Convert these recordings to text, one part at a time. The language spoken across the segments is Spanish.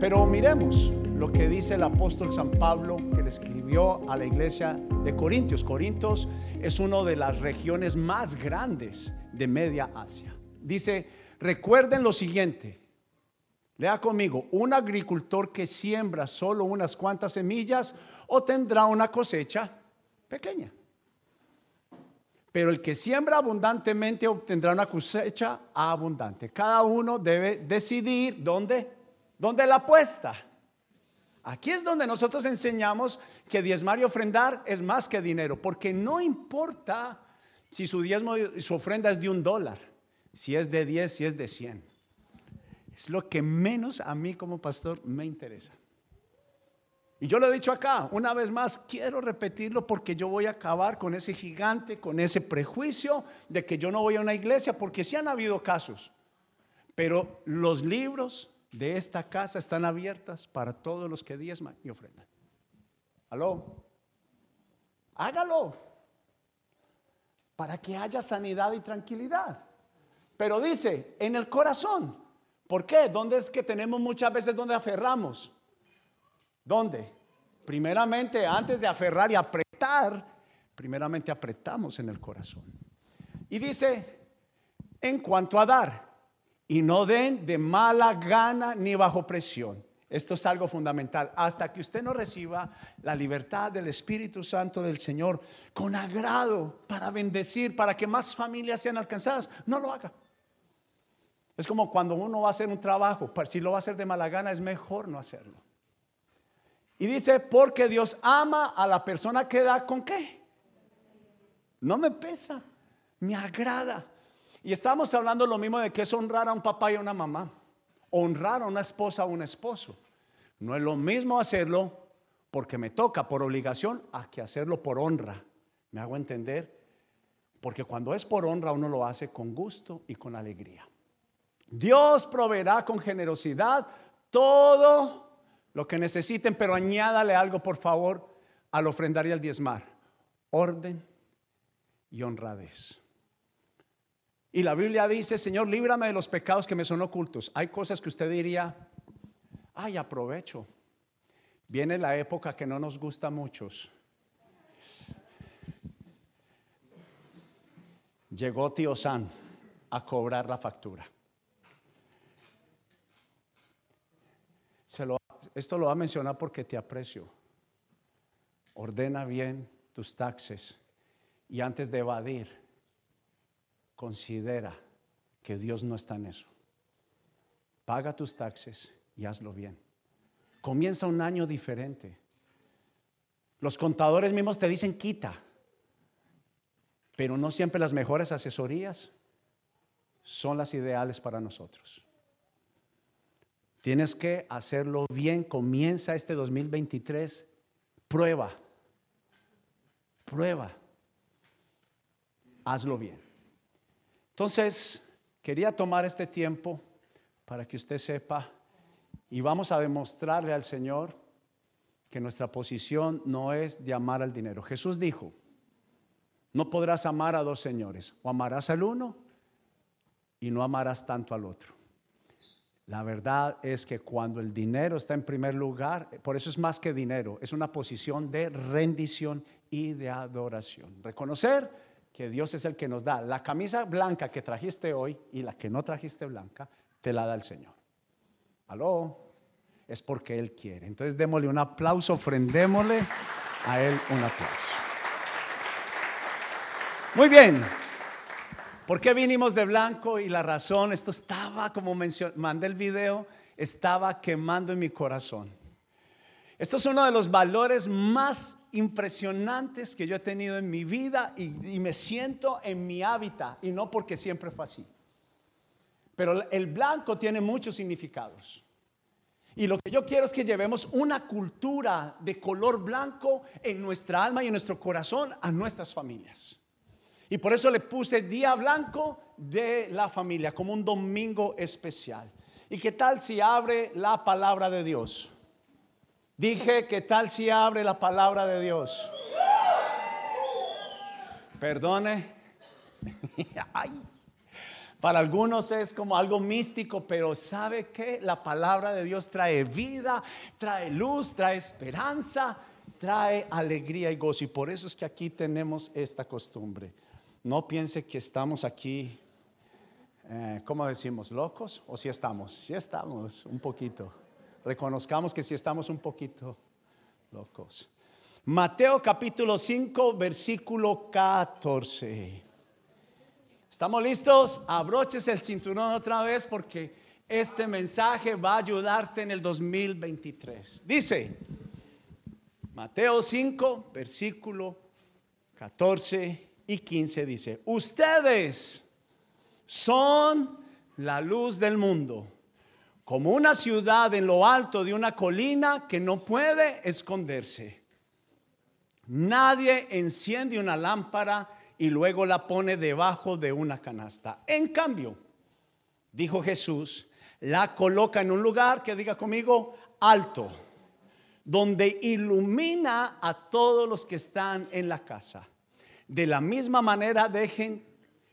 Pero miremos lo que dice el apóstol San Pablo que le escribió a la iglesia de Corintios. Corintios es una de las regiones más grandes de Media Asia. Dice, recuerden lo siguiente. Lea conmigo, un agricultor que siembra solo unas cuantas semillas o tendrá una cosecha pequeña. Pero el que siembra abundantemente obtendrá una cosecha abundante. Cada uno debe decidir dónde, dónde la apuesta. Aquí es donde nosotros enseñamos que diezmar y ofrendar es más que dinero, porque no importa si su diezmo y su ofrenda es de un dólar, si es de 10, si es de 100. Es lo que menos a mí como pastor me interesa. Y yo lo he dicho acá, una vez más, quiero repetirlo porque yo voy a acabar con ese gigante, con ese prejuicio de que yo no voy a una iglesia, porque sí han habido casos. Pero los libros de esta casa están abiertas para todos los que diezman y ofrendan. ¿Aló? Hágalo. Para que haya sanidad y tranquilidad. Pero dice, en el corazón. ¿Por qué? ¿Dónde es que tenemos muchas veces donde aferramos? ¿Dónde? Primeramente, antes de aferrar y apretar, primeramente apretamos en el corazón. Y dice, en cuanto a dar, y no den de mala gana ni bajo presión. Esto es algo fundamental. Hasta que usted no reciba la libertad del Espíritu Santo del Señor con agrado para bendecir, para que más familias sean alcanzadas, no lo haga. Es como cuando uno va a hacer un trabajo, si lo va a hacer de mala gana es mejor no hacerlo. Y dice, porque Dios ama a la persona que da con qué. No me pesa, me agrada. Y estamos hablando lo mismo de que es honrar a un papá y a una mamá. Honrar a una esposa o un esposo. No es lo mismo hacerlo porque me toca por obligación a que hacerlo por honra. ¿Me hago entender? Porque cuando es por honra uno lo hace con gusto y con alegría. Dios proveerá con generosidad todo lo que necesiten, pero añádale algo, por favor, al ofrendar y al diezmar. Orden y honradez. Y la Biblia dice, Señor, líbrame de los pecados que me son ocultos. Hay cosas que usted diría, ay, aprovecho. Viene la época que no nos gusta a muchos. Llegó tío San a cobrar la factura. Esto lo va a mencionar porque te aprecio. Ordena bien tus taxes y antes de evadir, considera que Dios no está en eso. Paga tus taxes y hazlo bien. Comienza un año diferente. Los contadores mismos te dicen quita, pero no siempre las mejores asesorías son las ideales para nosotros. Tienes que hacerlo bien. Comienza este 2023. Prueba. Prueba. Hazlo bien. Entonces, quería tomar este tiempo para que usted sepa y vamos a demostrarle al Señor que nuestra posición no es de amar al dinero. Jesús dijo, no podrás amar a dos señores, o amarás al uno y no amarás tanto al otro. La verdad es que cuando el dinero está en primer lugar, por eso es más que dinero, es una posición de rendición y de adoración. Reconocer que Dios es el que nos da. La camisa blanca que trajiste hoy y la que no trajiste blanca, te la da el Señor. Aló, es porque Él quiere. Entonces démosle un aplauso, ofrendémosle a Él un aplauso. Muy bien. ¿Por qué vinimos de blanco? Y la razón, esto estaba, como mandé el video, estaba quemando en mi corazón. Esto es uno de los valores más impresionantes que yo he tenido en mi vida y, y me siento en mi hábitat y no porque siempre fue así. Pero el blanco tiene muchos significados. Y lo que yo quiero es que llevemos una cultura de color blanco en nuestra alma y en nuestro corazón a nuestras familias. Y por eso le puse día blanco de la familia, como un domingo especial. ¿Y qué tal si abre la palabra de Dios? Dije, ¿qué tal si abre la palabra de Dios? Perdone. Para algunos es como algo místico, pero ¿sabe que La palabra de Dios trae vida, trae luz, trae esperanza, trae alegría y gozo. Y por eso es que aquí tenemos esta costumbre. No piense que estamos aquí, eh, ¿cómo decimos? ¿Locos? ¿O si estamos? Si estamos, un poquito. Reconozcamos que si estamos un poquito locos. Mateo capítulo 5, versículo 14. ¿Estamos listos? Abroches el cinturón otra vez porque este mensaje va a ayudarte en el 2023. Dice, Mateo 5, versículo 14 y 15 dice, ustedes son la luz del mundo, como una ciudad en lo alto de una colina que no puede esconderse. Nadie enciende una lámpara y luego la pone debajo de una canasta. En cambio, dijo Jesús, la coloca en un lugar que diga conmigo alto, donde ilumina a todos los que están en la casa. De la misma manera dejen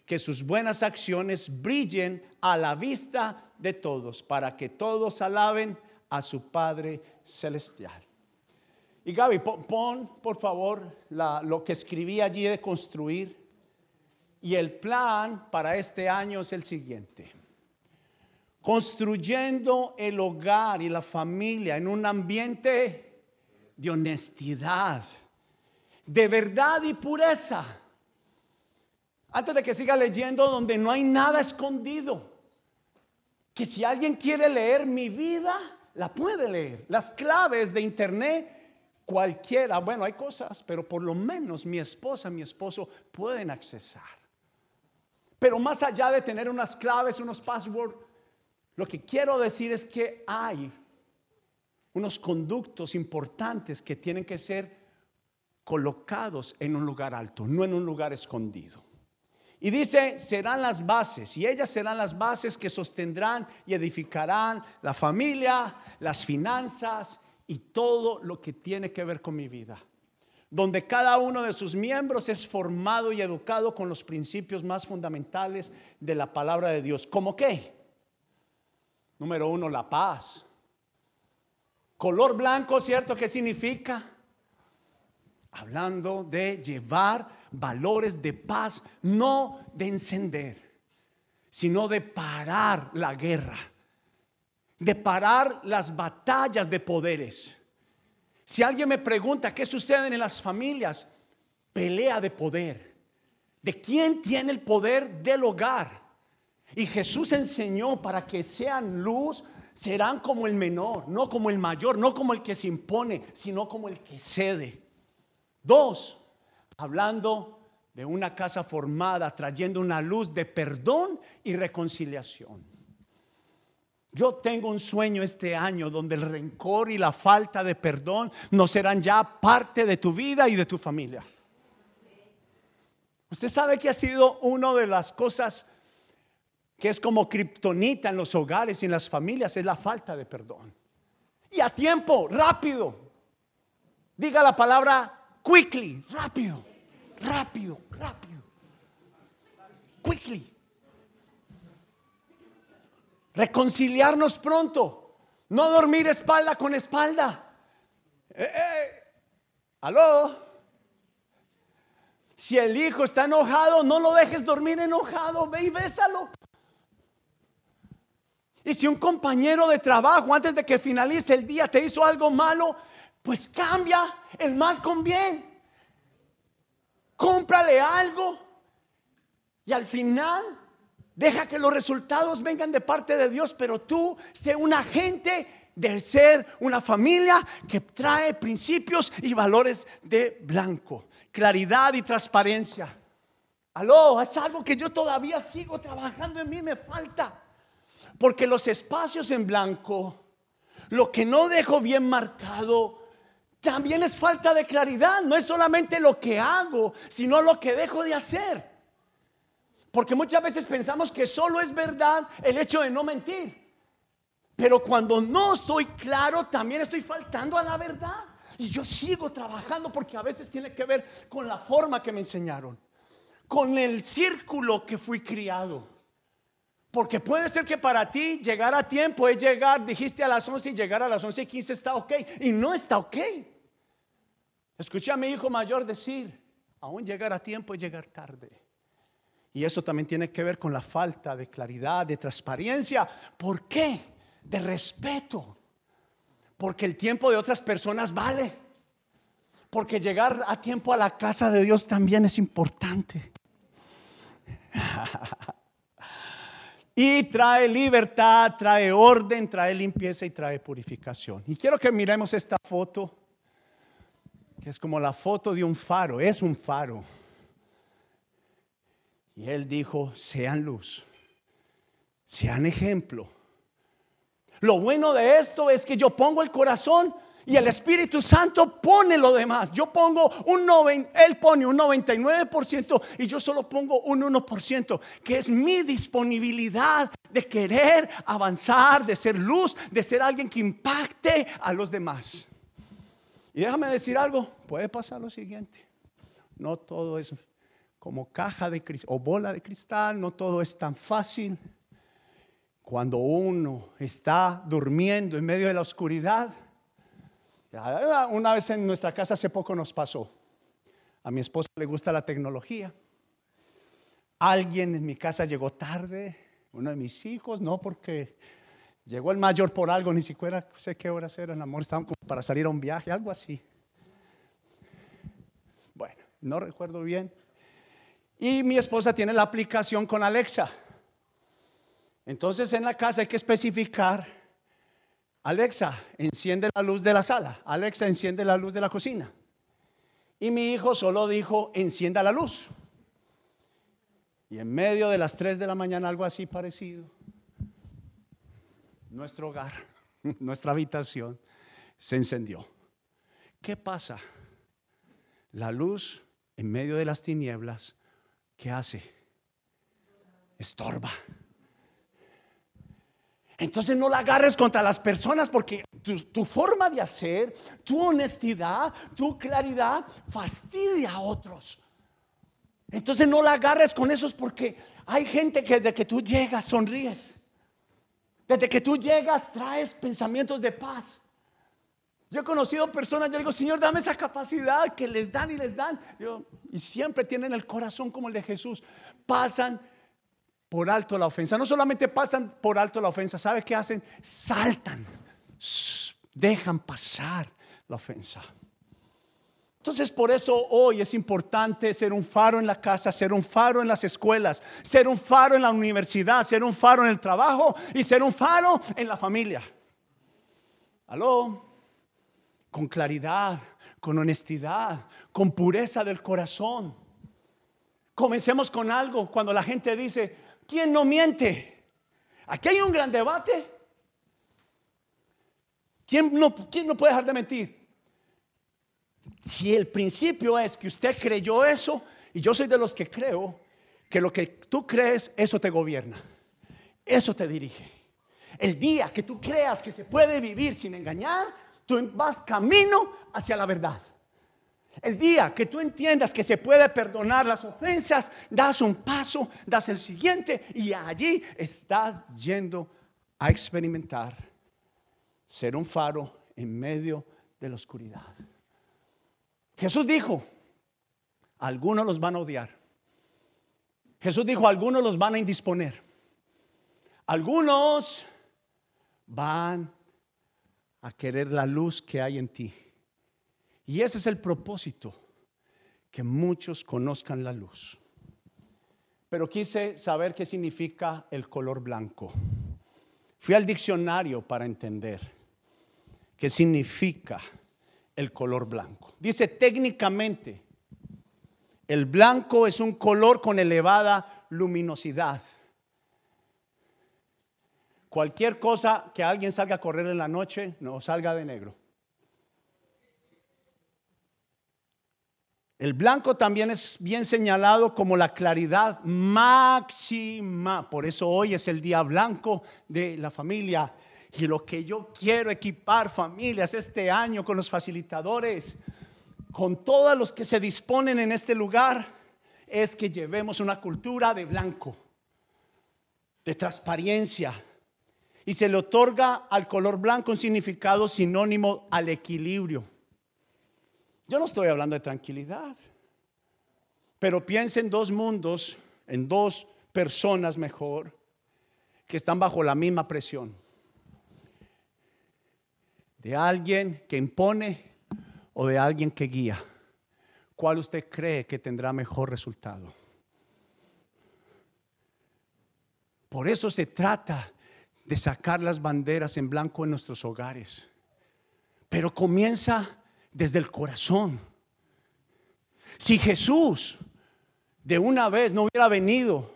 que sus buenas acciones brillen a la vista de todos, para que todos alaben a su Padre Celestial. Y Gaby, pon, por favor lo que escribí allí de construir. Y el plan para este año es el siguiente. Construyendo el hogar y la familia en un ambiente de honestidad, de verdad y pureza. Antes de que siga leyendo, donde no hay nada escondido. Que si alguien quiere leer mi vida, la puede leer. Las claves de internet cualquiera, bueno, hay cosas, pero por lo menos mi esposa, mi esposo pueden accesar. Pero más allá de tener unas claves, unos passwords, lo que quiero decir es que hay unos conductos importantes que tienen que ser colocados en un lugar alto, no en un lugar escondido. Y dice, serán las bases, y ellas serán las bases que sostendrán y edificarán la familia, las finanzas y todo lo que tiene que ver con mi vida. Donde cada uno de sus miembros es formado y educado con los principios más fundamentales de la palabra de Dios. ¿Cómo qué? Número uno, la paz. Color blanco, ¿cierto? ¿Qué significa? Hablando de llevar valores de paz, no de encender, sino de parar la guerra de parar las batallas de poderes. Si alguien me pregunta qué sucede en las familias, pelea de poder. ¿De quién tiene el poder del hogar? Y Jesús enseñó para que sean luz, serán como el menor, no como el mayor, no como el que se impone, sino como el que cede. Dos, hablando de una casa formada, trayendo una luz de perdón y reconciliación. Yo tengo un sueño este año donde el rencor y la falta de perdón no serán ya parte de tu vida y de tu familia. Usted sabe que ha sido una de las cosas que es como kriptonita en los hogares y en las familias, es la falta de perdón. Y a tiempo, rápido. Diga la palabra quickly, rápido, rápido, rápido. Quickly. Reconciliarnos pronto. No dormir espalda con espalda. Eh, eh. ¿Aló? Si el hijo está enojado, no lo dejes dormir enojado. Ve y bésalo. Y si un compañero de trabajo antes de que finalice el día te hizo algo malo, pues cambia el mal con bien. Cómprale algo. Y al final Deja que los resultados vengan de parte de Dios, pero tú sé un agente de ser una familia que trae principios y valores de blanco, claridad y transparencia. Aló, es algo que yo todavía sigo trabajando en mí, me falta. Porque los espacios en blanco, lo que no dejo bien marcado, también es falta de claridad. No es solamente lo que hago, sino lo que dejo de hacer. Porque muchas veces pensamos que solo es verdad el hecho de no mentir. Pero cuando no soy claro, también estoy faltando a la verdad. Y yo sigo trabajando porque a veces tiene que ver con la forma que me enseñaron, con el círculo que fui criado. Porque puede ser que para ti llegar a tiempo es llegar, dijiste a las 11 y llegar a las 11 y 15 está ok. Y no está ok. Escuché a mi hijo mayor decir, aún llegar a tiempo es llegar tarde. Y eso también tiene que ver con la falta de claridad, de transparencia. ¿Por qué? De respeto. Porque el tiempo de otras personas vale. Porque llegar a tiempo a la casa de Dios también es importante. y trae libertad, trae orden, trae limpieza y trae purificación. Y quiero que miremos esta foto que es como la foto de un faro, es un faro. Y él dijo, sean luz, sean ejemplo. Lo bueno de esto es que yo pongo el corazón y el Espíritu Santo pone lo demás. Yo pongo un 90, él pone un 99% y yo solo pongo un 1%, que es mi disponibilidad de querer avanzar, de ser luz, de ser alguien que impacte a los demás. Y déjame decir algo, puede pasar lo siguiente. No todo es como caja de cristal o bola de cristal, no todo es tan fácil. Cuando uno está durmiendo en medio de la oscuridad, una vez en nuestra casa hace poco nos pasó. A mi esposa le gusta la tecnología. Alguien en mi casa llegó tarde, uno de mis hijos, no porque Llegó el mayor por algo, ni siquiera sé qué horas eran, amor, estaban como para salir a un viaje, algo así. Bueno, no recuerdo bien. Y mi esposa tiene la aplicación con Alexa. Entonces en la casa hay que especificar, Alexa, enciende la luz de la sala, Alexa, enciende la luz de la cocina. Y mi hijo solo dijo, encienda la luz. Y en medio de las 3 de la mañana, algo así parecido, nuestro hogar, nuestra habitación, se encendió. ¿Qué pasa? La luz en medio de las tinieblas, ¿qué hace? Estorba. Entonces no la agarres contra las personas porque tu, tu, forma de hacer, tu honestidad, tu claridad fastidia a otros. Entonces no la agarres con esos porque hay gente que desde que tú llegas sonríes. Desde que tú llegas traes pensamientos de paz. Yo he conocido personas, yo digo, Señor, dame esa capacidad que les dan y les dan. y siempre tienen el corazón como el de Jesús. Pasan por alto la ofensa. No solamente pasan por alto la ofensa, ¿sabe qué hacen? Saltan, dejan pasar la ofensa. Entonces por eso hoy es importante ser un faro en la casa, ser un faro en las escuelas, ser un faro en la universidad, ser un faro en el trabajo y ser un faro en la familia. Aló, con claridad, con honestidad, con pureza del corazón. Comencemos con algo cuando la gente dice, ¿quién no miente? Aquí hay un gran debate. ¿Quién no, quién no puede dejar de mentir? Si el principio es que usted creyó eso, y yo soy de los que creo que lo que tú crees, eso te gobierna, eso te dirige. El día que tú creas que se puede vivir sin engañar, tú vas camino hacia la verdad. El día que tú entiendas que se puede perdonar las ofensas, das un paso, das el siguiente y allí estás yendo a experimentar ser un faro en medio de la oscuridad. Jesús dijo, algunos los van a odiar. Jesús dijo, algunos los van a indisponer. Algunos van a querer la luz que hay en ti. Y ese es el propósito, que muchos conozcan la luz. Pero quise saber qué significa el color blanco. Fui al diccionario para entender qué significa el color blanco. Dice técnicamente, el blanco es un color con elevada luminosidad. Cualquier cosa que alguien salga a correr en la noche, no salga de negro. El blanco también es bien señalado como la claridad máxima. Por eso hoy es el día blanco de la familia y lo que yo quiero equipar familias este año con los facilitadores, con todos los que se disponen en este lugar, es que llevemos una cultura de blanco. de transparencia. Y se le otorga al color blanco un significado sinónimo al equilibrio. Yo no estoy hablando de tranquilidad, pero piensa en dos mundos, en dos personas mejor, que están bajo la misma presión. De alguien que impone o de alguien que guía. ¿Cuál usted cree que tendrá mejor resultado? Por eso se trata de sacar las banderas en blanco en nuestros hogares. Pero comienza desde el corazón. Si Jesús de una vez no hubiera venido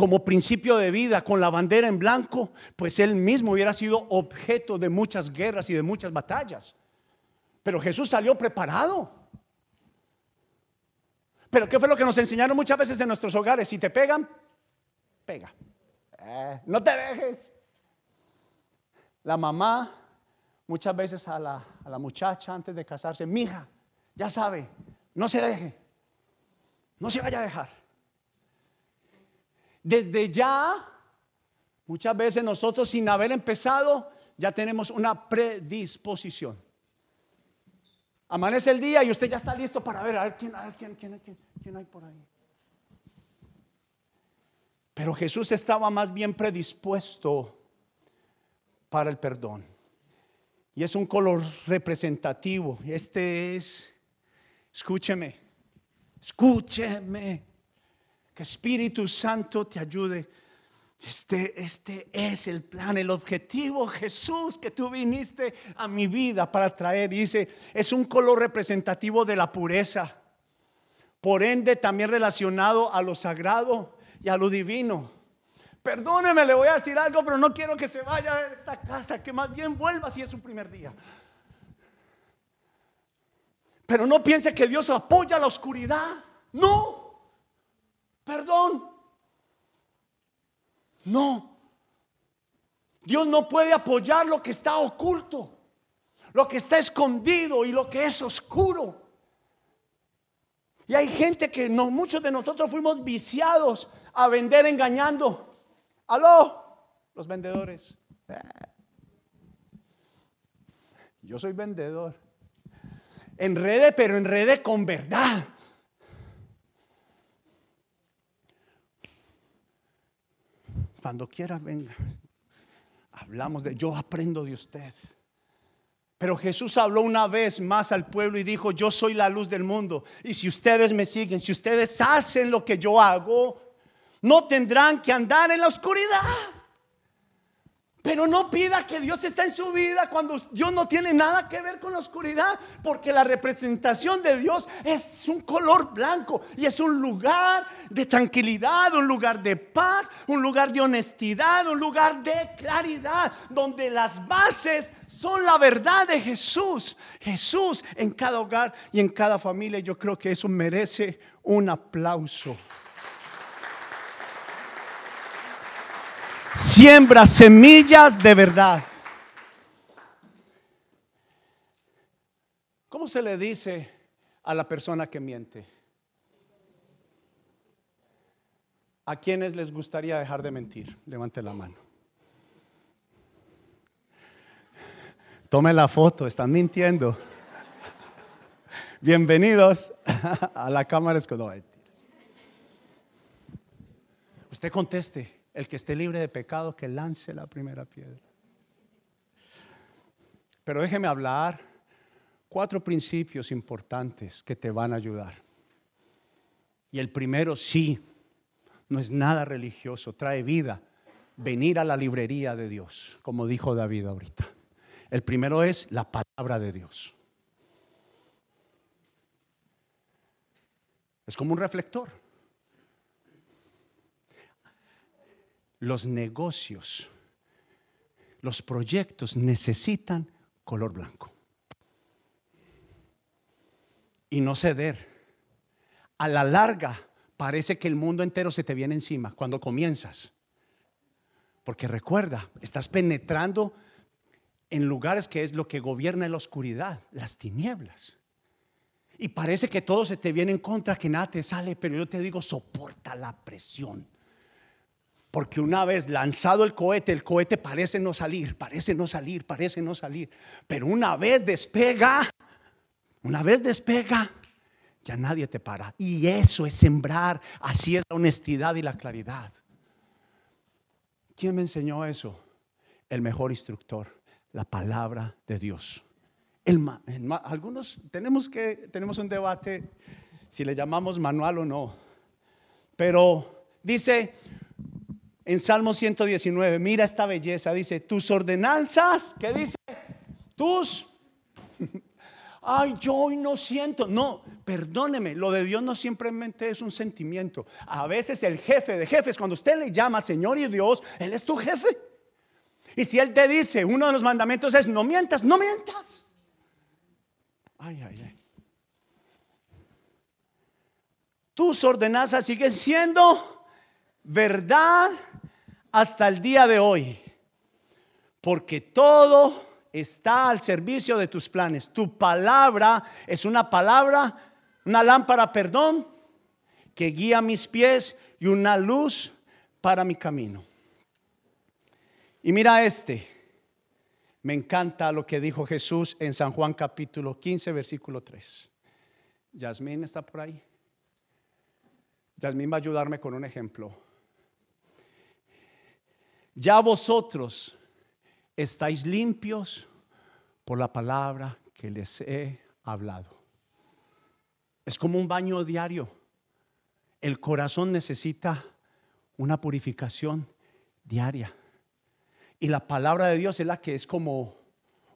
como principio de vida con la bandera en blanco, pues él mismo hubiera sido objeto de muchas guerras y de muchas batallas. Pero Jesús salió preparado. Pero ¿qué fue lo que nos enseñaron muchas veces en nuestros hogares? Si te pegan, pega. Eh, no te dejes. La mamá muchas veces a la, a la muchacha antes de casarse, mija, ya sabe, no se deje, no se vaya a dejar. Desde ya, muchas veces nosotros sin haber empezado, ya tenemos una predisposición. Amanece el día y usted ya está listo para ver, a ver quién, quién, hay por ahí. Pero Jesús estaba más bien predispuesto para el perdón. Y es un color representativo. Este es, escúcheme, escúcheme, Espíritu Santo te ayude. Este, este es el plan, el objetivo, Jesús, que tú viniste a mi vida para traer. Dice, es un color representativo de la pureza. Por ende, también relacionado a lo sagrado y a lo divino. Perdóneme, le voy a decir algo, pero no quiero que se vaya de esta casa, que más bien vuelva si es su primer día. Pero no piense que Dios apoya la oscuridad. No. Perdón. No. Dios no puede apoyar lo que está oculto, lo que está escondido y lo que es oscuro. Y hay gente que muchos de nosotros fuimos viciados a vender engañando. Aló, los vendedores. Yo soy vendedor. Enrede, pero enrede con verdad. Cuando quiera, venga. Hablamos de, yo aprendo de usted. Pero Jesús habló una vez más al pueblo y dijo, yo soy la luz del mundo. Y si ustedes me siguen, si ustedes hacen lo que yo hago, no tendrán que andar en la oscuridad. Pero no pida que Dios esté en su vida cuando Dios no tiene nada que ver con la oscuridad, porque la representación de Dios es un color blanco y es un lugar de tranquilidad, un lugar de paz, un lugar de honestidad, un lugar de claridad, donde las bases son la verdad de Jesús. Jesús en cada hogar y en cada familia. Yo creo que eso merece un aplauso. Siembra semillas de verdad. ¿Cómo se le dice a la persona que miente? ¿A quienes les gustaría dejar de mentir? Levante la mano. Tome la foto, están mintiendo. Bienvenidos a la cámara escolar. Usted conteste. El que esté libre de pecado, que lance la primera piedra. Pero déjeme hablar cuatro principios importantes que te van a ayudar. Y el primero, sí, no es nada religioso, trae vida. Venir a la librería de Dios, como dijo David ahorita. El primero es la palabra de Dios. Es como un reflector. Los negocios, los proyectos necesitan color blanco. Y no ceder. A la larga parece que el mundo entero se te viene encima cuando comienzas. Porque recuerda, estás penetrando en lugares que es lo que gobierna la oscuridad, las tinieblas. Y parece que todo se te viene en contra, que nada te sale, pero yo te digo, soporta la presión Porque una vez lanzado el cohete, el cohete parece no salir, parece no salir, parece no salir. Pero una vez despega, una vez despega, ya nadie te para. Y eso es sembrar, así es la honestidad y la claridad. ¿Quién me enseñó eso? El mejor instructor, la palabra de Dios. algunos tenemos que tenemos un debate si le llamamos manual o no. Pero dice en Salmo 119, mira esta belleza, dice, tus ordenanzas, ¿qué dice? Tus ay, yo hoy no siento. No, perdóneme, lo de Dios no simplemente es un sentimiento. A veces el jefe de jefes, cuando usted le llama Señor y Dios, Él es tu jefe. Y si Él te dice, uno de los mandamientos es, no mientas, no mientas. Ay, ay, ay. Tus ordenanzas siguen siendo verdad hasta el día de hoy. Porque todo está al servicio de tus planes. Tu palabra es una palabra, una lámpara, perdón, que guía mis pies y una luz para mi camino. Y mira este. Me encanta lo que dijo Jesús en San Juan capítulo 15, versículo 3. Yasmín está por ahí. Yasmín va a ayudarme con un ejemplo. Ya vosotros estáis limpios por la palabra que les he hablado. Es como un baño diario. El corazón necesita una purificación diaria. Y la palabra de Dios es la que es como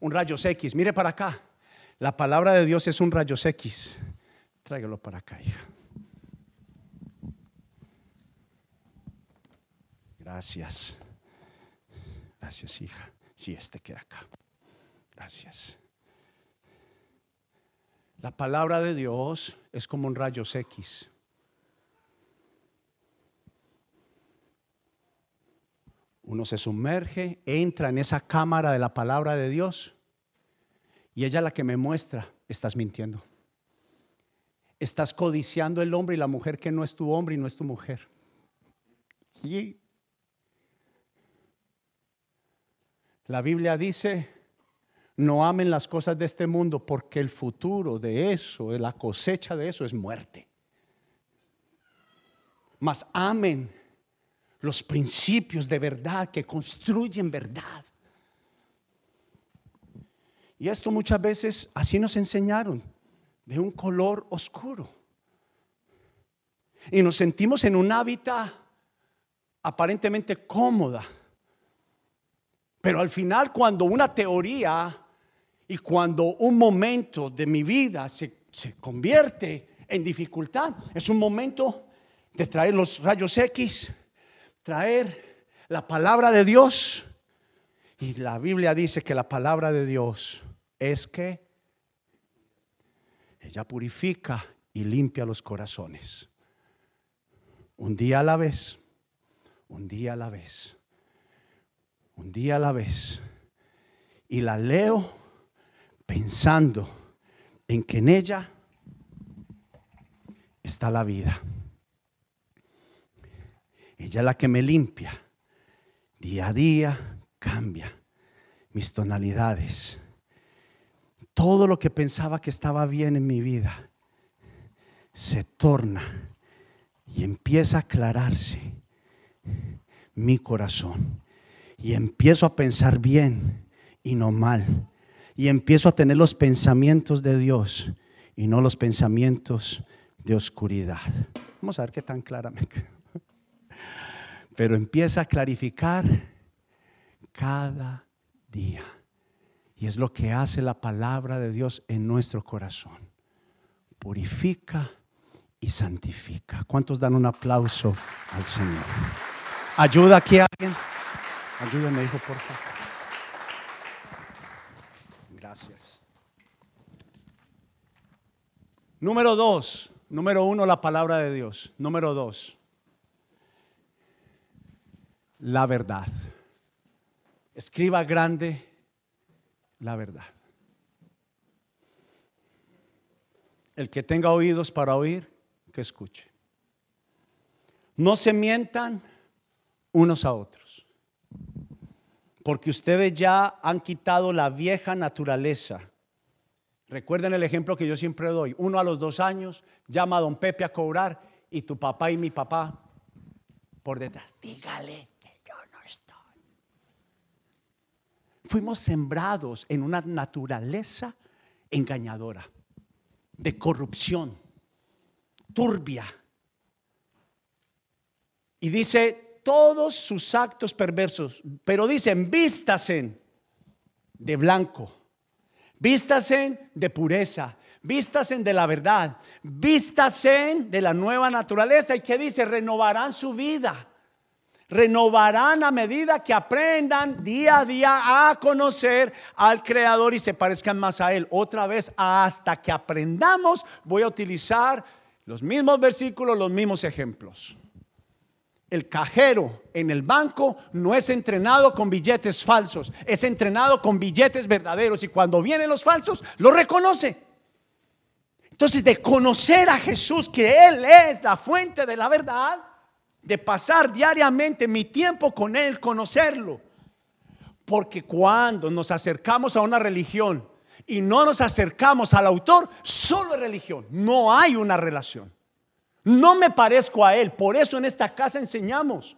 un rayo X. Mire para acá. La palabra de Dios es un rayo X. Tráigalo para acá, hija. Gracias. Gracias, hija. Si sí, este queda acá. Gracias. La palabra de Dios es como un rayo X. Uno se sumerge, entra en esa cámara de la palabra de Dios y ella la que me muestra, estás mintiendo. Estás codiciando el hombre y la mujer que no es tu hombre y no es tu mujer. Y la Biblia dice, no amen las cosas de este mundo porque el futuro de eso, la cosecha de eso es muerte. Mas amen los principios de verdad que construyen verdad. Y esto muchas veces así nos enseñaron, de un color oscuro. Y nos sentimos en un hábitat aparentemente cómoda. Pero al final cuando una teoría y cuando un momento de mi vida se, se convierte en dificultad, es un momento de traer los rayos X traer la palabra de Dios. Y la Biblia dice que la palabra de Dios es que ella purifica y limpia los corazones. Un día a la vez, un día a la vez, un día a la vez. Y la leo pensando en que en ella está la vida. Ella es la que me limpia. Día a día cambia mis tonalidades. Todo lo que pensaba que estaba bien en mi vida se torna y empieza a aclararse mi corazón. Y empiezo a pensar bien y no mal. Y empiezo a tener los pensamientos de Dios y no los pensamientos de oscuridad. Vamos a ver qué tan claramente pero empieza a clarificar cada día. Y es lo que hace la palabra de Dios en nuestro corazón. Purifica y santifica. ¿Cuántos dan un aplauso al Señor? ¿Ayuda aquí a alguien? Ayúdenme, hijo, por favor. Gracias. Número dos. Número uno, la palabra de Dios. Número dos, la verdad. Escriba grande la verdad. El que tenga oídos para oír, que escuche. No se mientan unos a otros. Porque ustedes ya han quitado la vieja naturaleza. Recuerden el ejemplo que yo siempre doy. Uno a los dos años llama a don Pepe a cobrar y tu papá y mi papá por detrás. Dígale que yo no estoy. Fuimos sembrados en una naturaleza engañadora, de corrupción, turbia. Y dice todos sus actos perversos, pero dicen, vístasen de blanco, vístasen de pureza, vístasen de la verdad, vístasen de la nueva naturaleza. ¿Y que dice? Renovarán su vida. Renovarán a medida que aprendan día a día a conocer al Creador y se parezcan más a Él. Otra vez, hasta que aprendamos, voy a utilizar los mismos versículos, los mismos ejemplos. El cajero en el banco no es entrenado con billetes falsos, es entrenado con billetes verdaderos y cuando vienen los falsos, lo reconoce. Entonces, de conocer a Jesús, que Él es la fuente de la verdad, de pasar diariamente mi tiempo con Él, conocerlo. Porque cuando nos acercamos a una religión y no nos acercamos al autor, solo es religión, no hay una relación. No me parezco a Él, por eso en esta casa enseñamos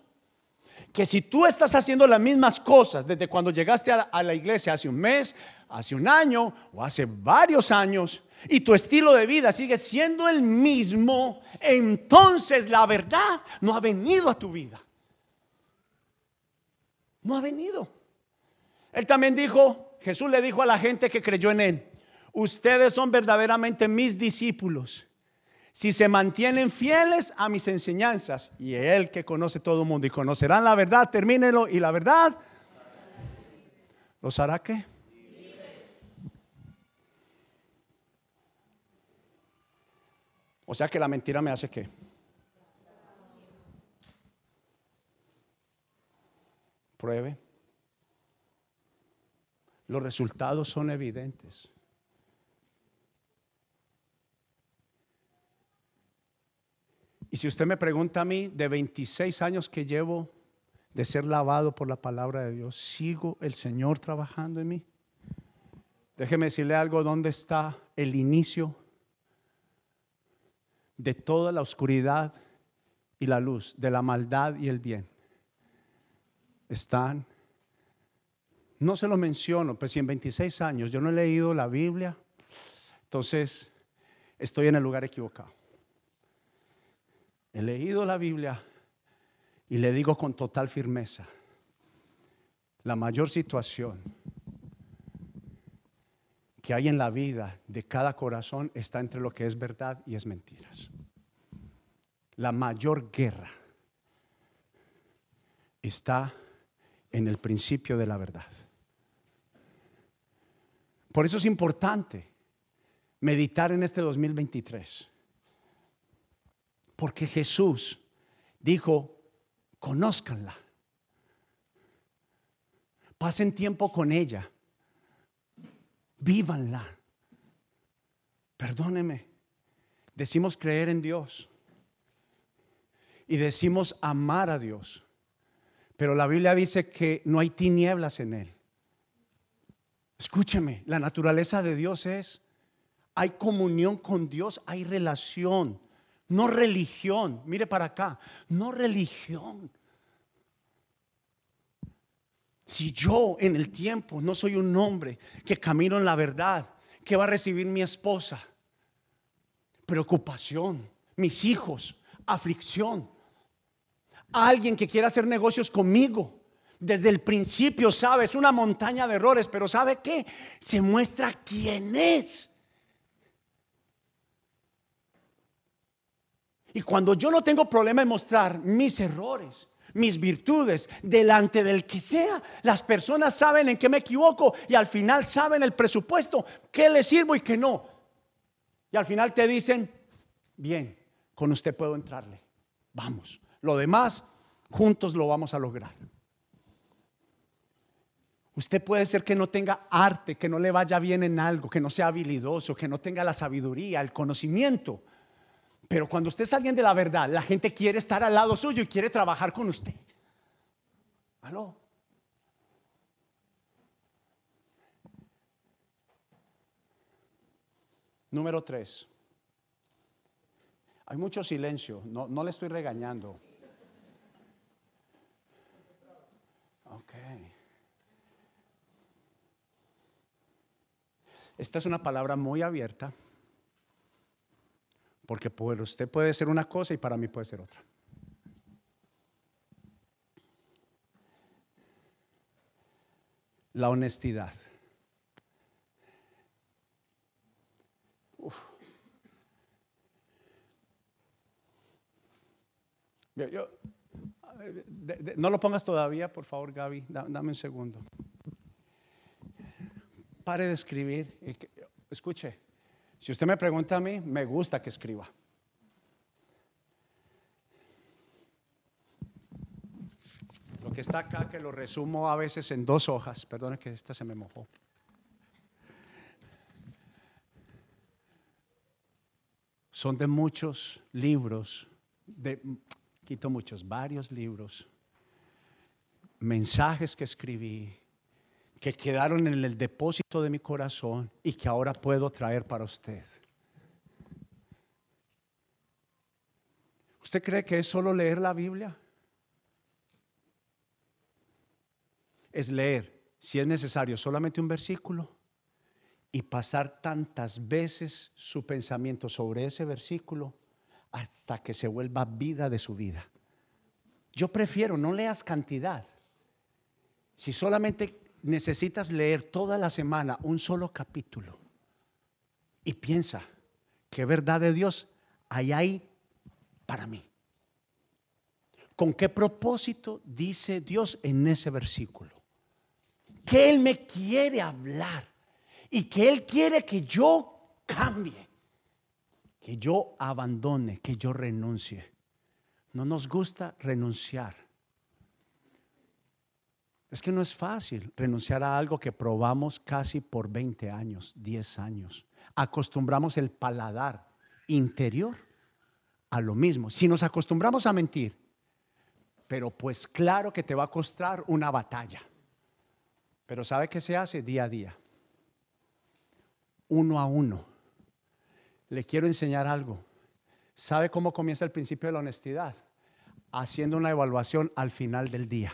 que si tú estás haciendo las mismas cosas desde cuando llegaste a la, iglesia hace un mes, hace un año o hace varios años, y tu estilo de vida sigue siendo el mismo, entonces la verdad no ha venido a tu vida. No ha venido. Él también dijo, Jesús le dijo a la gente que creyó en él, ustedes son verdaderamente mis discípulos si se mantienen fieles a mis enseñanzas, y Él que conoce todo el mundo y conocerán la verdad, termínelo, y la verdad, ¿los hará qué? O sea que la mentira me hace qué? Pruebe. Los resultados son evidentes. Y si usted me pregunta a mí, de 26 años que llevo de ser lavado por la palabra de Dios, ¿sigo el Señor trabajando en mí? Déjeme decirle algo, ¿dónde está el inicio de toda la oscuridad y la luz, de la maldad y el bien? Están, no se lo menciono, pues si en 26 años yo no he leído la Biblia, entonces estoy en el lugar equivocado he leído la Biblia y le digo con total firmeza, la mayor situación que hay en la vida de cada corazón está entre lo que es verdad y es mentiras. La mayor guerra está en el principio de la verdad. Por eso es importante meditar en este 2023 porque Jesús dijo, conózcanla. Pasen tiempo con ella. Vívanla. Perdóneme. Decimos creer en Dios. Y decimos amar a Dios. Pero la Biblia dice que no hay tinieblas en Él. Escúcheme, la naturaleza de Dios es, hay comunión con Dios, hay relación no religión. Mire para acá, no religión. Si yo en el tiempo no soy un hombre que camino en la verdad, ¿qué va a recibir mi esposa? Preocupación, mis hijos, aflicción. Alguien que quiera hacer negocios conmigo. Desde el principio, sabe, es una montaña de errores, pero ¿sabe qué? Se muestra quién es. Y cuando yo no tengo problema en mostrar mis errores, mis virtudes delante del que sea, las personas saben en qué me equivoco y al final saben el presupuesto, qué le sirvo y qué no. Y al final te dicen, bien, con usted puedo entrarle. Vamos. Lo demás, juntos lo vamos a lograr. Usted puede ser que no tenga arte, que no le vaya bien en algo, que no sea habilidoso, que no tenga la sabiduría, el conocimiento. Pero cuando usted es alguien de la verdad, la gente quiere estar al lado suyo y quiere trabajar con usted. Aló. Número tres. Hay mucho silencio, no, no le estoy regañando. Ok. Esta es una palabra muy abierta, porque por usted puede ser una cosa y para mí puede ser otra. La honestidad. no lo pongas todavía, por favor, Gaby. dame un segundo. Pare de escribir. Escuche, si usted me pregunta a mí, me gusta que escriba. Lo que está acá, que lo resumo a veces en dos hojas. Perdone que esta se me mojó. Son de muchos libros, de quito muchos, varios libros, mensajes que escribí, que quedaron en el depósito de mi corazón y que ahora puedo traer para usted. ¿Usted cree que es solo leer la Biblia? Es leer, si es necesario, solamente un versículo y pasar tantas veces su pensamiento sobre ese versículo hasta que se vuelva vida de su vida. Yo prefiero, no leas cantidad. Si solamente necesitas leer toda la semana un solo capítulo y piensa qué verdad de Dios hay ahí para mí. ¿Con qué propósito dice Dios en ese versículo? Que Él me quiere hablar y que Él quiere que yo cambie que yo abandone, que yo renuncie. No nos gusta renunciar. Es que no es fácil renunciar a algo que probamos casi por 20 años, 10 años. Acostumbramos el paladar interior a lo mismo. Si nos acostumbramos a mentir, pero pues claro que te va a costar una batalla. Pero ¿sabe qué se hace día a día? Uno a uno le quiero enseñar algo. ¿Sabe cómo comienza el principio de la honestidad? Haciendo una evaluación al final del día.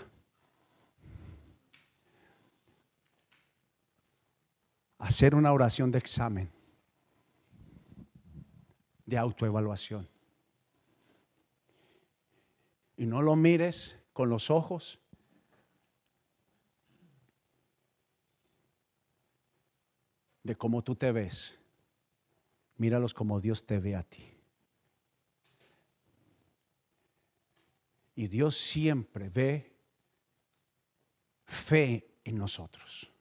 Hacer una oración de examen, de autoevaluación. Y no lo mires con los ojos de cómo tú te ves míralos como Dios te ve a ti. Y Dios siempre ve fe en nosotros.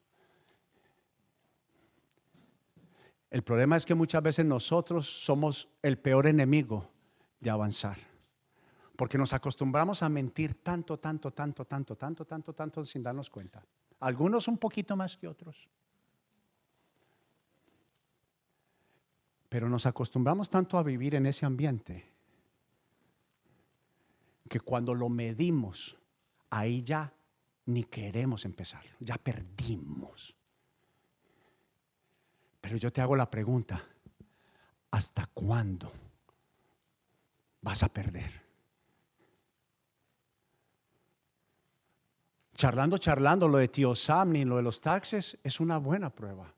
El problema es que muchas veces nosotros somos el peor enemigo de avanzar. Porque nos acostumbramos a mentir tanto, tanto, tanto, tanto, tanto, tanto, tanto sin darnos cuenta. Algunos un poquito más que otros. Pero nos acostumbramos tanto a vivir en ese ambiente que cuando lo medimos, ahí ya ni queremos empezar, ya perdimos. Pero yo te hago la pregunta, ¿hasta cuándo vas a perder? Charlando, charlando, lo de tío Sam lo de los taxes es una buena prueba.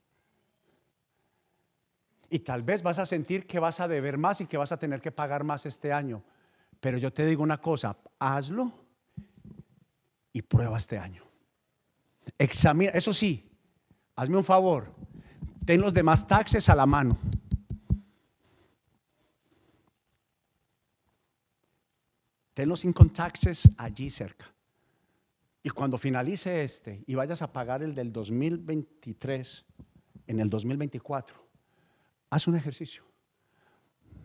Y tal vez vas a sentir que vas a deber más y que vas a tener que pagar más este año. Pero yo te digo una cosa, hazlo y prueba este año. Examina, eso sí, hazme un favor, ten los demás taxes a la mano. Ten los income taxes allí cerca. Y cuando finalice este y vayas a pagar el del 2023 en el 2024, Haz un ejercicio.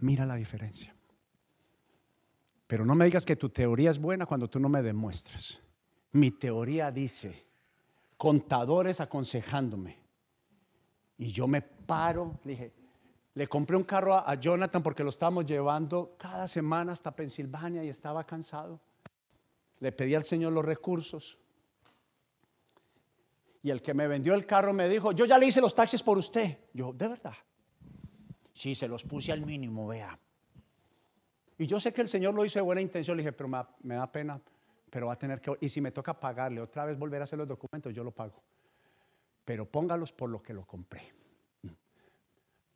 Mira la diferencia. Pero no me digas que tu teoría es buena cuando tú no me demuestras. Mi teoría dice, contadores aconsejándome. Y yo me paro, le dije, le compré un carro a, Jonathan porque lo estábamos llevando cada semana hasta Pensilvania y estaba cansado. Le pedí al Señor los recursos. Y el que me vendió el carro me dijo, yo ya le hice los taxis por usted. Yo, ¿de verdad? Sí, se los puse al mínimo, vea. Y yo sé que el Señor lo hizo de buena intención. Le dije, pero me da, pena, pero va a tener que... Y si me toca pagarle otra vez, volver a hacer los documentos, yo lo pago. Pero póngalos por lo que lo compré.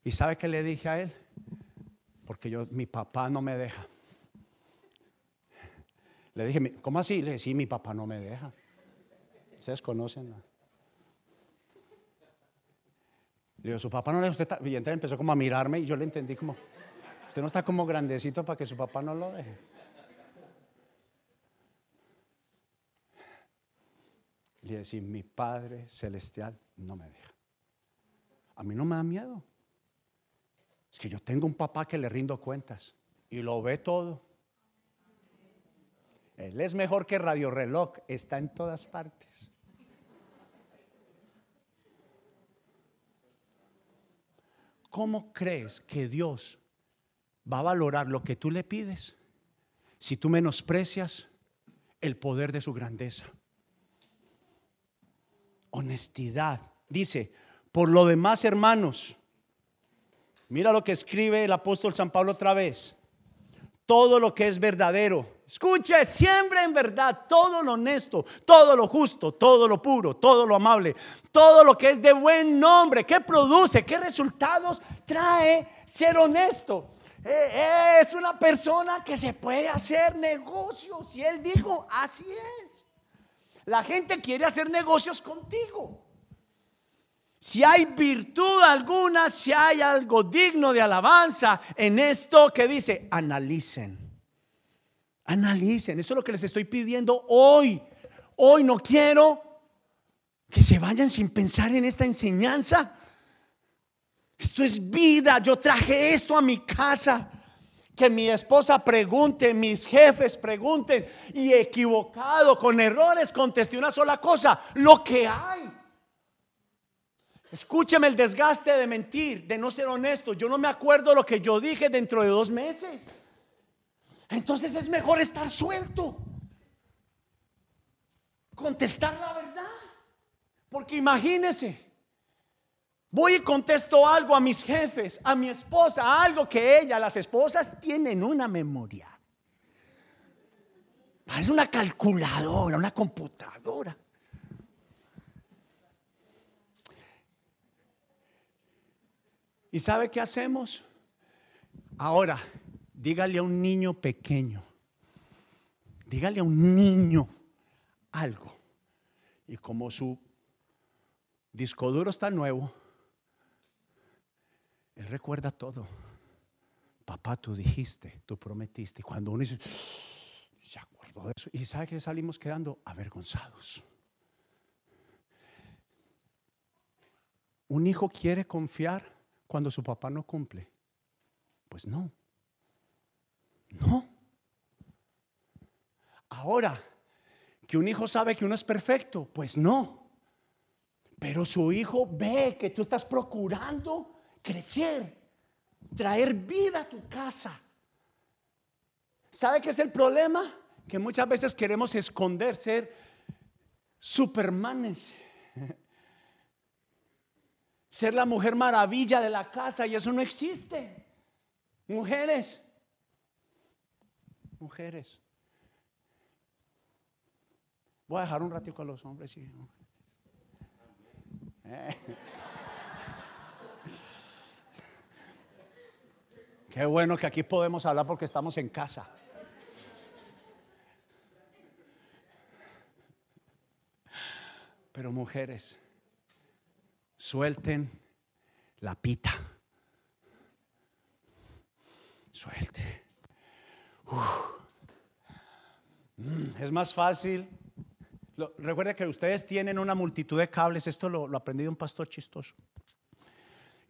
¿Y sabe qué le dije a él? Porque yo, mi papá no me deja. Le dije, ¿cómo así? Le dije, sí, mi papá no me deja. Ustedes conocen. Le digo, su papá no le usted. Y entonces empezó como a mirarme y yo le entendí como, usted no está como grandecito para que su papá no lo deje. Le dije, mi Padre Celestial no me deja. A mí no me da miedo. Es que yo tengo un papá que le rindo cuentas y lo ve todo. Él es mejor que Radio Reloj, está en todas partes. ¿Cómo crees que Dios va a valorar lo que tú le pides si tú menosprecias el poder de su grandeza? Honestidad. Dice, por lo demás, hermanos, mira lo que escribe el apóstol San Pablo otra vez. Todo lo que es verdadero, Escuche, siempre en verdad todo lo honesto, todo lo justo, todo lo puro, todo lo amable, todo lo que es de buen nombre, ¿qué produce? ¿Qué resultados trae ser honesto? Eh, es una persona que se puede hacer negocios. Y él dijo, así es. La gente quiere hacer negocios contigo. Si hay virtud alguna, si hay algo digno de alabanza en esto que dice, analicen Analicen, eso es lo que les estoy pidiendo hoy. Hoy no quiero que se vayan sin pensar en esta enseñanza. Esto es vida. Yo traje esto a mi casa. Que mi esposa pregunte, mis jefes pregunten y equivocado, con errores, contesté una sola cosa, lo que hay. Escúcheme el desgaste de mentir, de no ser honesto. Yo no me acuerdo lo que yo dije dentro de dos meses. Entonces es mejor estar suelto. Contestar la verdad. Porque imagínense, voy y contesto algo a mis jefes, a mi esposa, algo que ella, las esposas tienen una memoria. Parece una calculadora, una computadora. ¿Y sabe qué hacemos? Ahora, Dígale a un niño pequeño, dígale a un niño algo. Y como su disco duro está nuevo, recuerda todo. Papá, tú dijiste, tú prometiste. Y cuando uno dice, se acordó de eso. Y sabe que salimos quedando avergonzados. ¿Un hijo quiere confiar cuando su papá no cumple? Pues no. No. Ahora, que un hijo sabe que uno es perfecto, pues no. Pero su hijo ve que tú estás procurando crecer, traer vida a tu casa. ¿Sabe qué es el problema? Que muchas veces queremos esconder, ser supermanes, ser la mujer maravilla de la casa y eso no existe. Mujeres, mujeres. Voy a dejar un ratito a los hombres. Y... Eh. Qué bueno que aquí podemos hablar porque estamos en casa. Pero mujeres, suelten la pita. Suelte. Mm, es más fácil. recuerda que ustedes tienen una multitud de cables. Esto lo, lo aprendí de un pastor chistoso.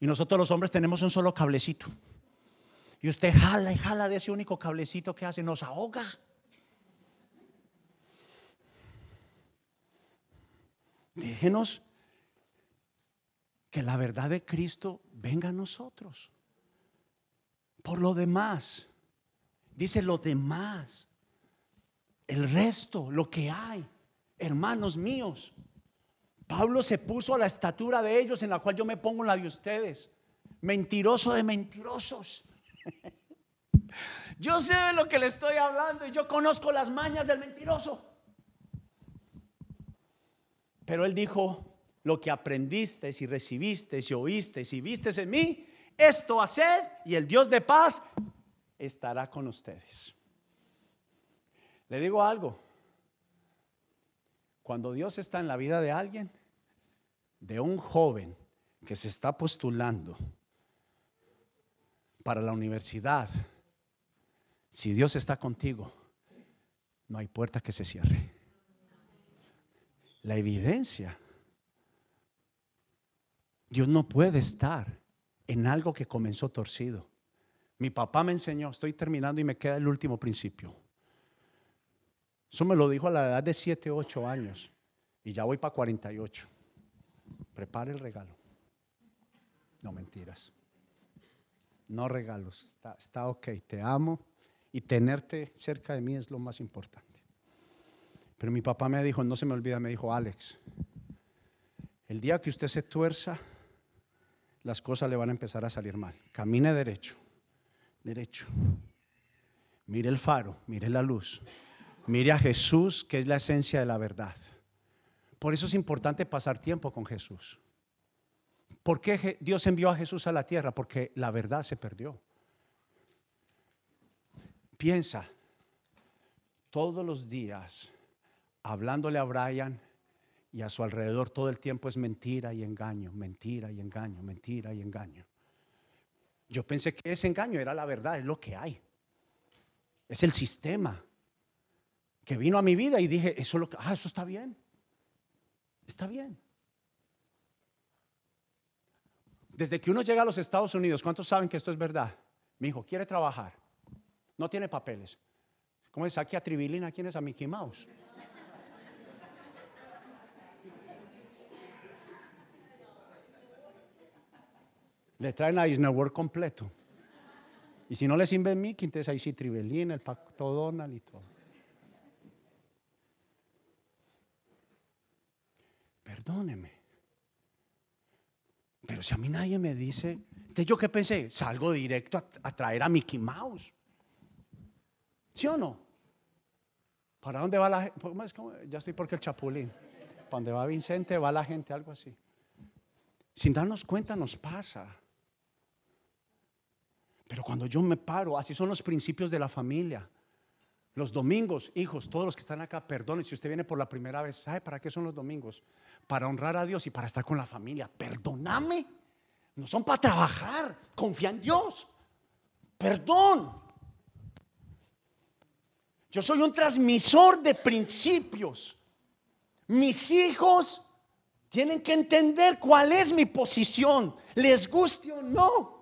Y nosotros los hombres tenemos un solo cablecito. Y usted jala y jala de ese único cablecito que hace, nos ahoga. Déjenos que la verdad de Cristo venga a nosotros. Por lo demás, Dice lo demás, el resto, lo que hay, hermanos míos, Pablo se puso a la estatura de ellos en la cual yo me pongo en la de ustedes. Mentiroso de mentirosos. Yo sé de lo que le estoy hablando y yo conozco las mañas del mentiroso. Pero él dijo, lo que aprendiste y recibiste y oíste y viste en mí, esto hacer y el Dios de paz estará con ustedes. Le digo algo, cuando Dios está en la vida de alguien, de un joven que se está postulando para la universidad, si Dios está contigo, no hay puerta que se cierre. La evidencia. Dios no puede estar en algo que comenzó torcido. Mi papá me enseñó, estoy terminando y me queda el último principio. Eso me lo dijo a la edad de 7, 8 años y ya voy para 48. Prepare el regalo. No mentiras. No regalos. Está, está ok, te amo y tenerte cerca de mí es lo más importante. Pero mi papá me dijo, no se me olvida, me dijo, Alex, el día que usted se tuerza, las cosas le van a empezar a salir mal. Camine derecho, derecho. Mire el faro, mire la luz. Mire a Jesús, que es la esencia de la verdad. Por eso es importante pasar tiempo con Jesús. ¿Por qué Dios envió a Jesús a la tierra? Porque la verdad se perdió. Piensa, todos los días, hablándole a Brian y a su alrededor todo el tiempo es mentira y engaño, mentira y engaño, mentira y engaño. Yo pensé que ese engaño era la verdad, es lo que hay. Es el sistema que vino a mi vida y dije, eso, lo que, ah, eso está bien. Está bien. Desde que uno llega a los Estados Unidos, ¿cuántos saben que esto es verdad? Mi hijo quiere trabajar, no tiene papeles. ¿Cómo es aquí a Tribilina? ¿Quién es a Mickey Mouse? Le traen a Disney World completo. Y si no les sirve Mickey, entonces ahí sí Tribilina, el Pacto Donald y todo. perdóneme. Pero si a mí nadie me dice, entonces yo qué pensé, salgo directo a, traer a Mickey Mouse. ¿Sí o no? ¿Para dónde va la gente? Ya estoy porque el chapulín. ¿Para dónde va Vicente? Va la gente, algo así. Sin darnos cuenta nos pasa. Pero cuando yo me paro, así son los principios de la familia. Los domingos, hijos, todos los que están acá, perdonen si usted viene por la primera vez. ¿Sabe para qué son los domingos? Para honrar a Dios y para estar con la familia. Perdóname. No son para trabajar. Confía en Dios. Perdón. Yo soy un transmisor de principios. Mis hijos tienen que entender cuál es mi posición, les guste o no.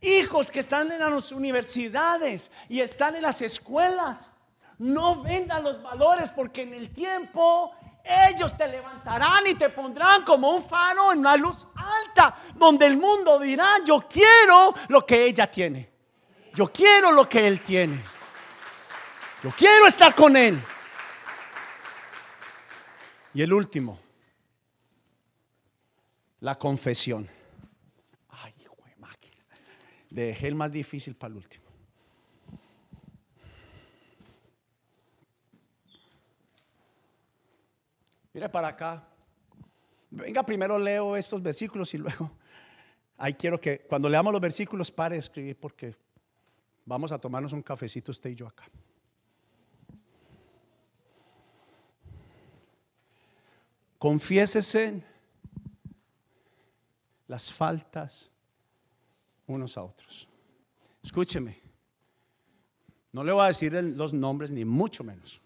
Hijos que están en las universidades y están en las escuelas, no vendan los valores porque en el tiempo ellos te levantarán y te pondrán como un faro en una luz alta, donde el mundo dirá, yo quiero lo que ella tiene. Yo quiero lo que él tiene. Yo quiero estar con él. Y el último, la confesión. Dejé el más difícil para el último. Mire para acá. Venga, primero leo estos versículos y luego. Ahí quiero que cuando leamos los versículos pare de escribir porque vamos a tomarnos un cafecito usted y yo acá. Confiésese las faltas unos a otros. Escúcheme, no le voy a decir los nombres ni mucho menos.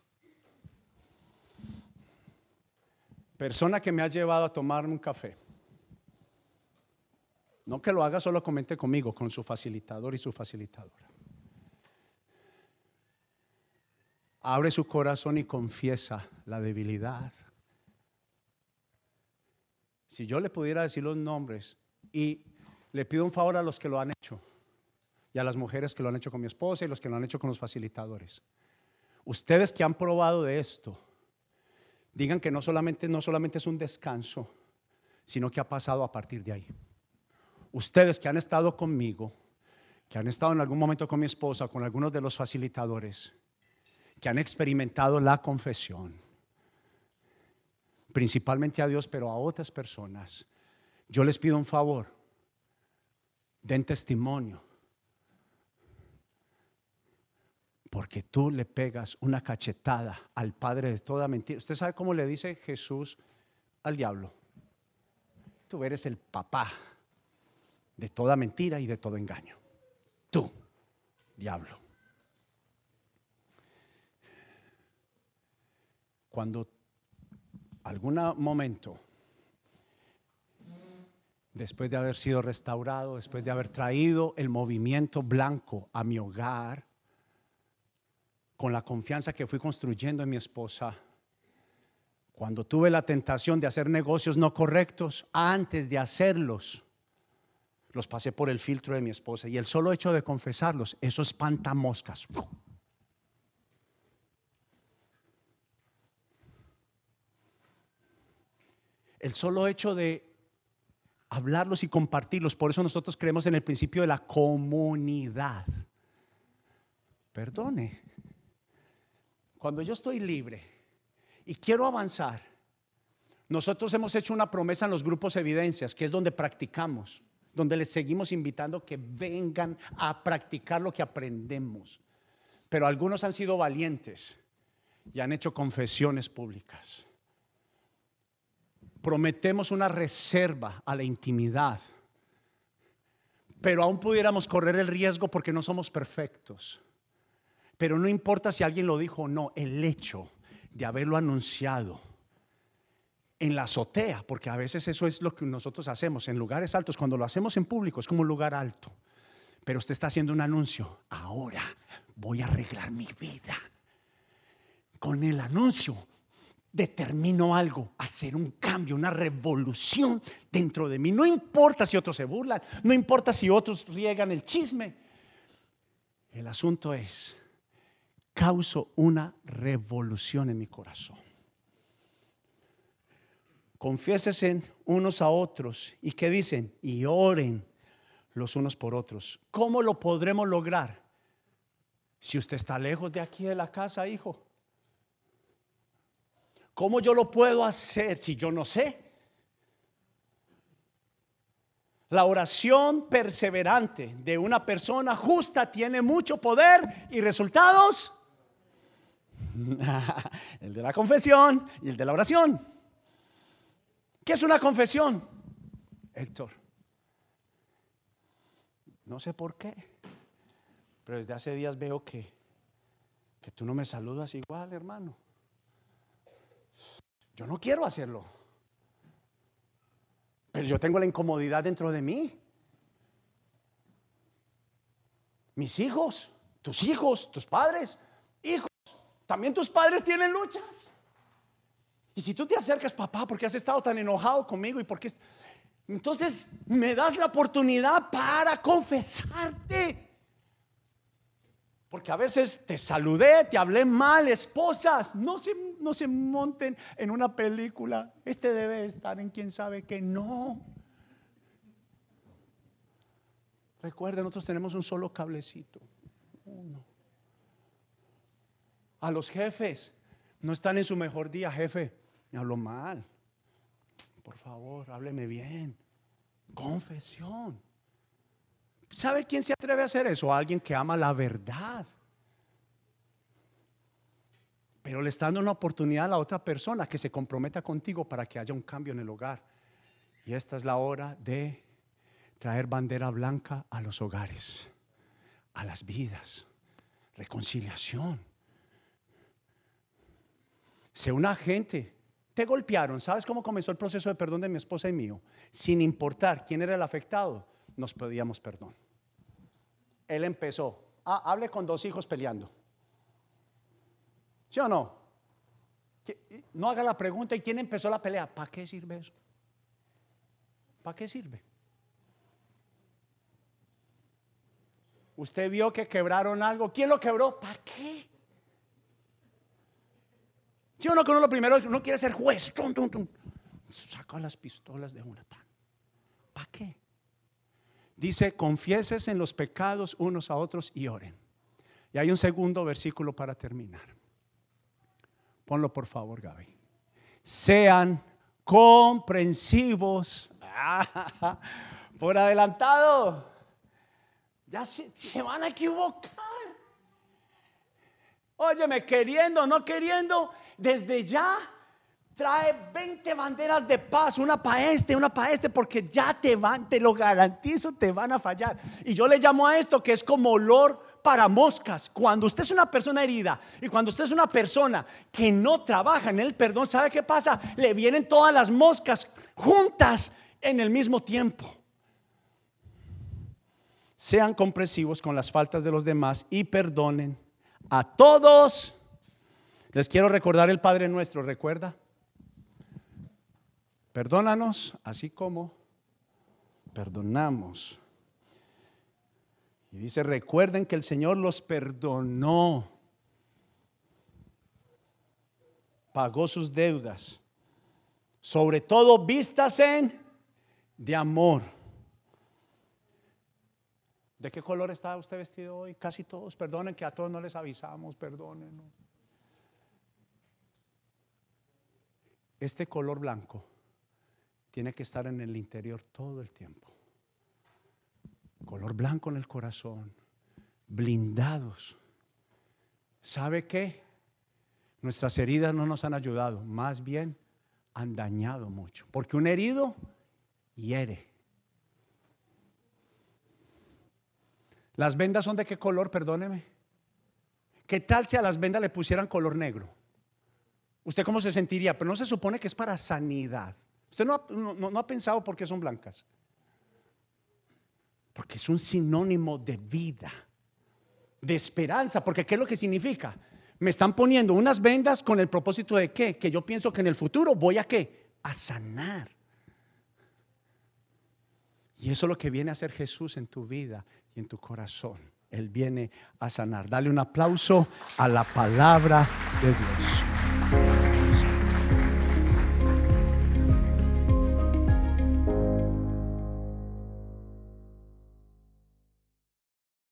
Persona que me ha llevado a tomarme un café. No que lo haga, solo comente conmigo, con su facilitador y su facilitadora. Abre su corazón y confiesa la debilidad. Si yo le pudiera decir los nombres y le pido un favor a los que lo han hecho y a las mujeres que lo han hecho con mi esposa y los que lo han hecho con los facilitadores. Ustedes que han probado de esto, digan que no solamente, no solamente es un descanso, sino que ha pasado a partir de ahí. Ustedes que han estado conmigo, que han estado en algún momento con mi esposa, con algunos de los facilitadores, que han experimentado la confesión, principalmente a Dios, pero a otras personas, yo les pido un favor, den testimonio. Porque tú le pegas una cachetada al padre de toda mentira. ¿Usted sabe cómo le dice Jesús al diablo? Tú eres el papá de toda mentira y de todo engaño. Tú, diablo. Cuando algún momento, después de haber sido restaurado, después de haber traído el movimiento blanco a mi hogar, con la confianza que fui construyendo en mi esposa, cuando tuve la tentación de hacer negocios no correctos, antes de hacerlos, los pasé por el filtro de mi esposa y el solo hecho de confesarlos, eso espanta moscas. El solo hecho de hablarlos y compartirlos, por eso nosotros creemos en el principio de la comunidad. Perdone. Cuando yo estoy libre y quiero avanzar, nosotros hemos hecho una promesa en los grupos evidencias, que es donde practicamos, donde les seguimos invitando que vengan a practicar lo que aprendemos. Pero algunos han sido valientes y han hecho confesiones públicas. Prometemos una reserva a la intimidad, pero aún pudiéramos correr el riesgo porque no somos perfectos. Pero no importa si alguien lo dijo o no, el hecho de haberlo anunciado en la azotea, porque a veces eso es lo que nosotros hacemos en lugares altos, cuando lo hacemos en público es como un lugar alto, pero usted está haciendo un anuncio, ahora voy a arreglar mi vida. Con el anuncio determino algo, hacer un cambio, una revolución dentro de mí. No importa si otros se burlan, no importa si otros riegan el chisme. El asunto es causo una revolución en mi corazón. Confiésese unos a otros y que dicen y oren los unos por otros. ¿Cómo lo podremos lograr? Si usted está lejos de aquí de la casa, hijo. ¿Cómo yo lo puedo hacer si yo no sé? La oración perseverante de una persona justa tiene mucho poder y resultados el de la confesión y el de la oración. ¿Qué es una confesión? Héctor, no sé por qué, pero desde hace días veo que, que tú no me saludas igual, hermano. Yo no quiero hacerlo, pero yo tengo la incomodidad dentro de mí. Mis hijos, tus hijos, tus padres, hijos también tus padres tienen luchas. Y si tú te acercas, papá, porque has estado tan enojado conmigo y porque... Entonces me das la oportunidad para confesarte. Porque a veces te saludé, te hablé mal, esposas, no se, no se monten en una película. Este debe estar en quien sabe que no. Recuerden, nosotros tenemos un solo cablecito. Uno a los jefes. No están en su mejor día, jefe. Me hablo mal. Por favor, hábleme bien. Confesión. ¿Sabe quién se atreve a hacer eso? Alguien que ama la verdad. Pero le está dando una oportunidad a la otra persona que se comprometa contigo para que haya un cambio en el hogar. Y esta es la hora de traer bandera blanca a los hogares, a las vidas, reconciliación. Si una gente te golpearon, ¿sabes cómo comenzó el proceso de perdón de mi esposa y mío? Sin importar quién era el afectado, nos pedíamos perdón. Él empezó, ah, hable con dos hijos peleando. ¿Sí o no? No haga la pregunta, ¿y quién empezó la pelea? ¿Para qué sirve eso? ¿Para qué sirve? Usted vio que quebraron algo. ¿Quién lo quebró? ¿Para qué? ¿Sí o no que uno lo primero, uno quiere ser juez? Tum, tum, tum. Las pistolas de una. ¿Para qué? Dice, confieses en los pecados unos a otros y oren. Y hay un segundo versículo para terminar. Ponlo por favor, Gaby. Sean comprensivos. por adelantado. Ya se, van a equivocar. Óyeme, queriendo, no queriendo, desde ya trae 20 banderas de paz, una para este, una para este, porque ya te van, te lo garantizo, te van a fallar. Y yo le llamo a esto que es como olor para moscas. Cuando usted es una persona herida y cuando usted es una persona que no trabaja en el perdón, ¿sabe qué pasa? Le vienen todas las moscas juntas en el mismo tiempo. Sean comprensivos con las faltas de los demás y perdonen a todos. Les quiero recordar el Padre nuestro, ¿recuerda? Perdónanos así como perdonamos. Y dice, recuerden que el Señor los perdonó, pagó sus deudas, sobre todo vistas en de amor. ¿De qué color está usted vestido hoy? Casi todos, perdonen que a todos no les avisamos, perdonen. Este color blanco tiene que estar en el interior todo el tiempo. Color blanco en el corazón, blindados. ¿Sabe qué? Nuestras heridas no nos han ayudado, más bien han dañado mucho. Porque un herido hiere. ¿Las vendas son de qué color? Perdóneme. ¿Qué tal si a las vendas le pusieran color negro? ¿Usted cómo se sentiría? Pero no se supone que es para sanidad. Usted no ha, pensado por qué son blancas. Porque es un sinónimo de vida, de esperanza. Porque ¿qué es lo que significa? Me están poniendo unas vendas con el propósito de qué? Que yo pienso que en el futuro voy a qué? A sanar. Y eso es lo que viene a hacer Jesús en tu vida y en tu corazón. Él viene a sanar. Dale un aplauso a la palabra de Dios.